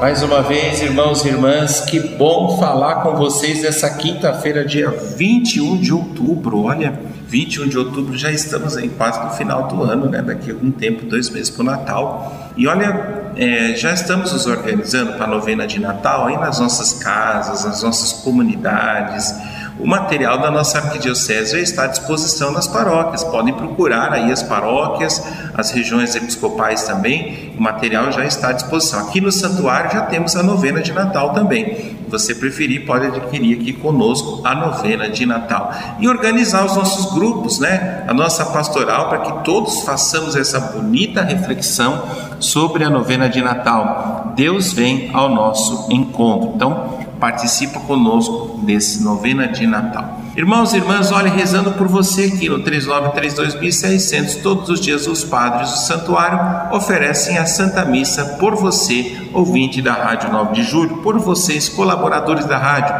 Mais uma vez, irmãos e irmãs, que bom falar com vocês nessa quinta-feira, dia 21 de outubro. Olha, 21 de outubro já estamos em quase no final do ano, né? Daqui a algum tempo, dois meses para o Natal. E olha, é, já estamos nos organizando para a novena de Natal aí nas nossas casas, nas nossas comunidades o material da nossa arquidiocese está à disposição nas paróquias. Podem procurar aí as paróquias, as regiões episcopais também. O material já está à disposição. Aqui no santuário já temos a novena de Natal também. Se você preferir, pode adquirir aqui conosco a novena de Natal e organizar os nossos grupos, né? A nossa pastoral para que todos façamos essa bonita reflexão sobre a novena de Natal. Deus vem ao nosso encontro. Então, participa conosco desse novena de Natal. Irmãos e irmãs, olhe rezando por você aqui no 3932.600. Todos os dias os padres do santuário oferecem a Santa Missa por você, ouvinte da Rádio 9 de Julho, por vocês, colaboradores da rádio.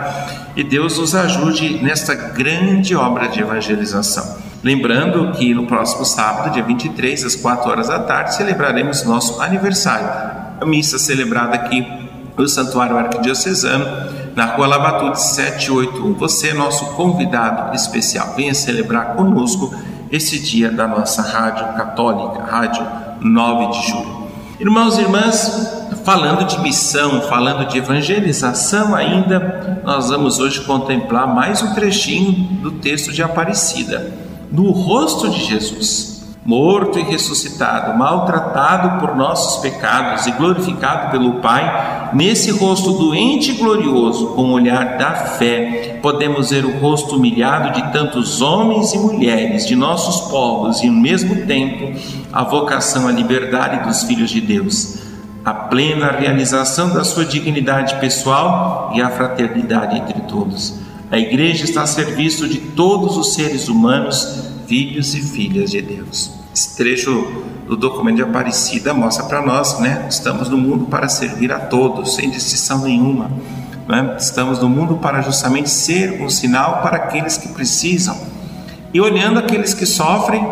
E Deus nos ajude nesta grande obra de evangelização. Lembrando que no próximo sábado, dia 23, às 4 horas da tarde, celebraremos nosso aniversário. A missa celebrada aqui no Santuário Arquidiocesano, na Rua Labatude 781. Você é nosso convidado especial. Venha celebrar conosco esse dia da nossa Rádio Católica, Rádio 9 de Julho. Irmãos e irmãs, falando de missão, falando de evangelização ainda, nós vamos hoje contemplar mais um trechinho do texto de Aparecida, no rosto de Jesus morto e ressuscitado, maltratado por nossos pecados e glorificado pelo Pai, nesse rosto doente e glorioso, com o olhar da fé, podemos ver o rosto humilhado de tantos homens e mulheres de nossos povos e, ao mesmo tempo, a vocação à liberdade dos filhos de Deus, a plena realização da sua dignidade pessoal e a fraternidade entre todos. A Igreja está a serviço de todos os seres humanos filhos e filhas de Deus. Esse trecho do documento de Aparecida mostra para nós, né? Estamos no mundo para servir a todos, sem distinção nenhuma. Né? Estamos no mundo para justamente ser um sinal para aqueles que precisam. E olhando aqueles que sofrem,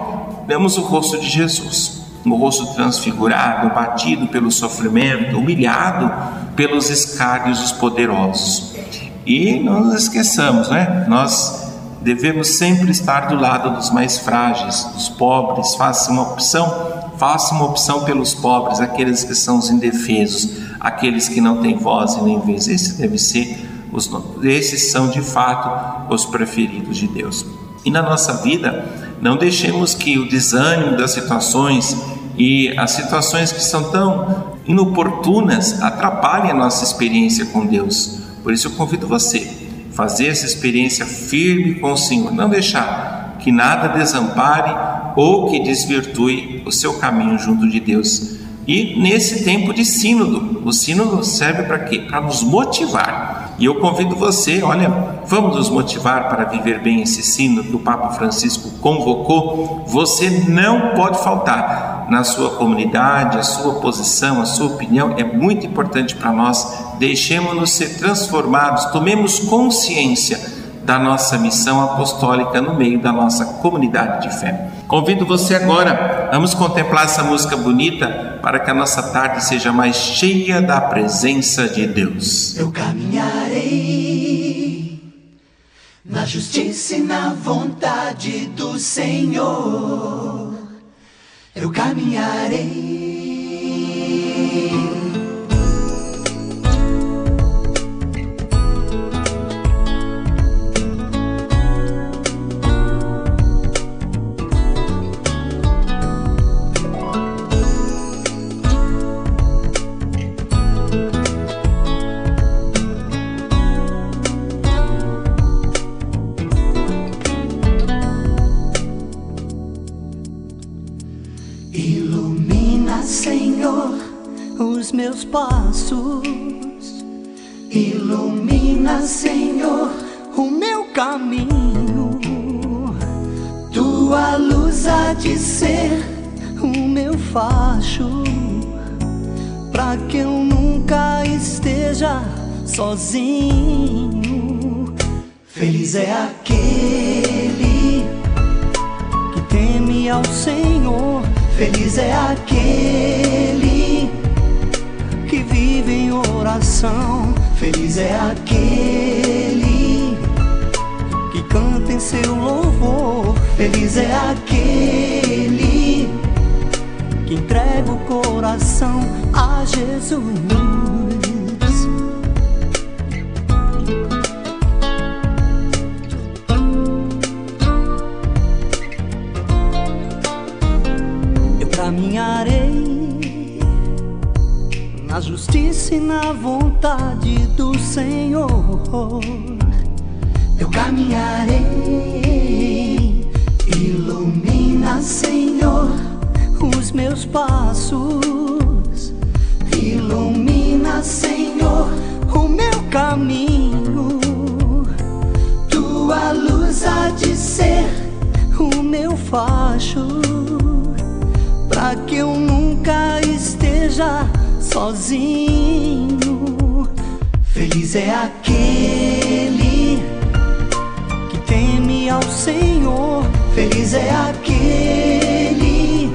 vemos o rosto de Jesus, o rosto transfigurado, batido pelo sofrimento, humilhado pelos escárnios dos poderosos. E não nos esqueçamos, né? Nós devemos sempre estar do lado dos mais frágeis, dos pobres. Faça uma opção, faça uma opção pelos pobres, aqueles que são os indefesos, aqueles que não têm voz e nem vez. Esse deve ser os, esses são de fato os preferidos de Deus. E na nossa vida, não deixemos que o desânimo das situações e as situações que são tão inoportunas atrapalhem a nossa experiência com Deus. Por isso eu convido você fazer essa experiência firme com o Senhor, não deixar que nada desampare ou que desvirtue o seu caminho junto de Deus. E nesse tempo de sínodo, o sínodo serve para quê? Para nos motivar. E eu convido você, olha, vamos nos motivar para viver bem esse sínodo que o Papa Francisco convocou. Você não pode faltar na sua comunidade, a sua posição, a sua opinião é muito importante para nós. Deixemos-nos ser transformados, tomemos consciência da nossa missão apostólica no meio da nossa comunidade de fé. Convido você agora, vamos contemplar essa música bonita para que a nossa tarde seja mais cheia da presença de Deus. Eu caminharei na justiça e na vontade do Senhor eu caminharei. Meus passos. Ilumina, Senhor, o meu caminho. Tua luz há de ser o meu facho, para que eu nunca esteja sozinho. Feliz é aquele que teme ao Senhor, feliz é aquele que em oração, feliz é aquele que canta em seu louvor, feliz é aquele que entrega o coração a Jesus. Justiça na vontade do Senhor. Eu caminharei, ilumina, Senhor, os meus passos. Ilumina, Senhor, o meu caminho. Tua luz há de ser o meu facho para que eu nunca esteja sozinho. Feliz é aquele que teme ao Senhor, feliz é aquele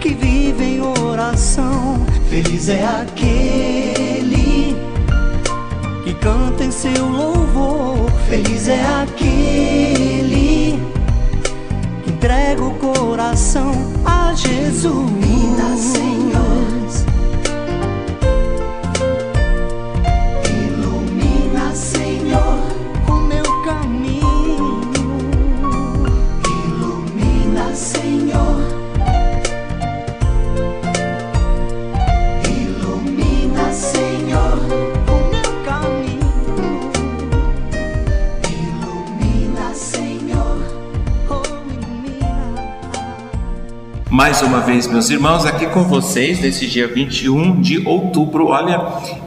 que vive em oração, feliz é aquele que canta em seu louvor, feliz é aquele que entrega o coração Jesus. Ilumina, Senhor. Mais uma vez, meus irmãos, aqui com vocês nesse dia 21 de outubro. Olha,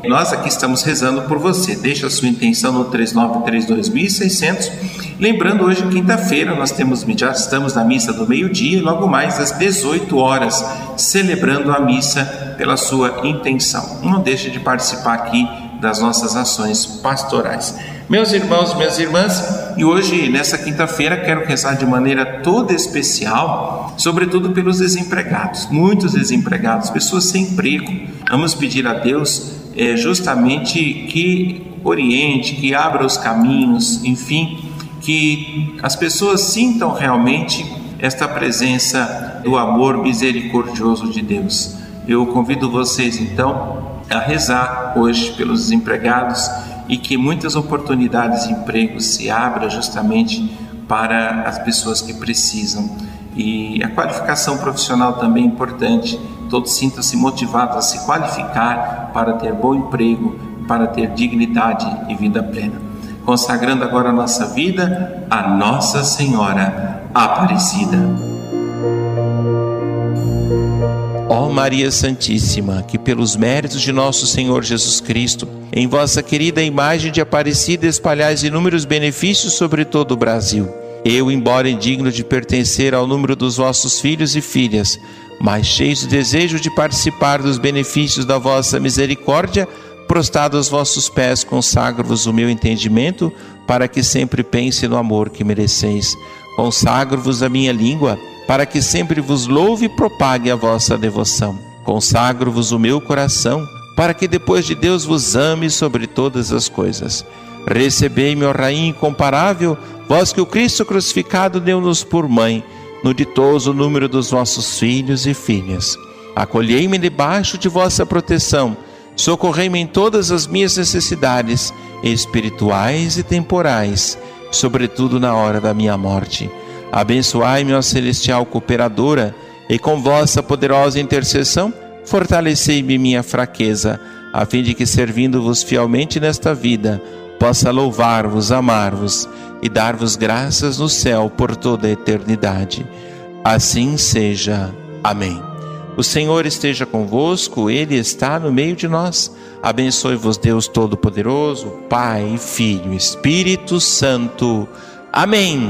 nós aqui estamos rezando por você. Deixa a sua intenção no 3932.600. Lembrando, hoje, quinta-feira, nós temos, já estamos na missa do meio-dia e logo mais às 18 horas, celebrando a missa pela sua intenção. Não deixe de participar aqui das nossas ações pastorais. Meus irmãos, minhas irmãs, e hoje, nessa quinta-feira, quero rezar de maneira toda especial, sobretudo pelos desempregados, muitos desempregados, pessoas sem emprego. Vamos pedir a Deus é, justamente que oriente, que abra os caminhos, enfim, que as pessoas sintam realmente esta presença do amor misericordioso de Deus. Eu convido vocês então a rezar hoje pelos desempregados e que muitas oportunidades de emprego se abram justamente para as pessoas que precisam. E a qualificação profissional também é importante. Todos sintam-se motivados a se qualificar para ter bom emprego, para ter dignidade e vida plena. Consagrando agora a nossa vida a Nossa Senhora Aparecida. Ó Maria Santíssima, que pelos méritos de nosso Senhor Jesus Cristo, em vossa querida imagem de Aparecida espalhais inúmeros benefícios sobre todo o Brasil. Eu, embora indigno de pertencer ao número dos vossos filhos e filhas, mas cheio de desejo de participar dos benefícios da vossa misericórdia, prostrado aos vossos pés, consagro-vos o meu entendimento, para que sempre pense no amor que mereceis. Consagro-vos a minha língua, para que sempre vos louve e propague a vossa devoção. Consagro-vos o meu coração, para que depois de Deus vos ame sobre todas as coisas. Recebei-me, ó Rainha incomparável, vós que o Cristo crucificado deu-nos por mãe, no ditoso número dos vossos filhos e filhas. Acolhei-me debaixo de vossa proteção, socorrei-me em todas as minhas necessidades, espirituais e temporais, sobretudo na hora da minha morte. Abençoai-me, ó celestial cooperadora, e com vossa poderosa intercessão, fortalecei-me minha fraqueza, a fim de que, servindo-vos fielmente nesta vida, possa louvar-vos, amar-vos e dar-vos graças no céu por toda a eternidade. Assim seja. Amém. O Senhor esteja convosco, Ele está no meio de nós. Abençoe-vos, Deus Todo-Poderoso, Pai, Filho, Espírito Santo. Amém.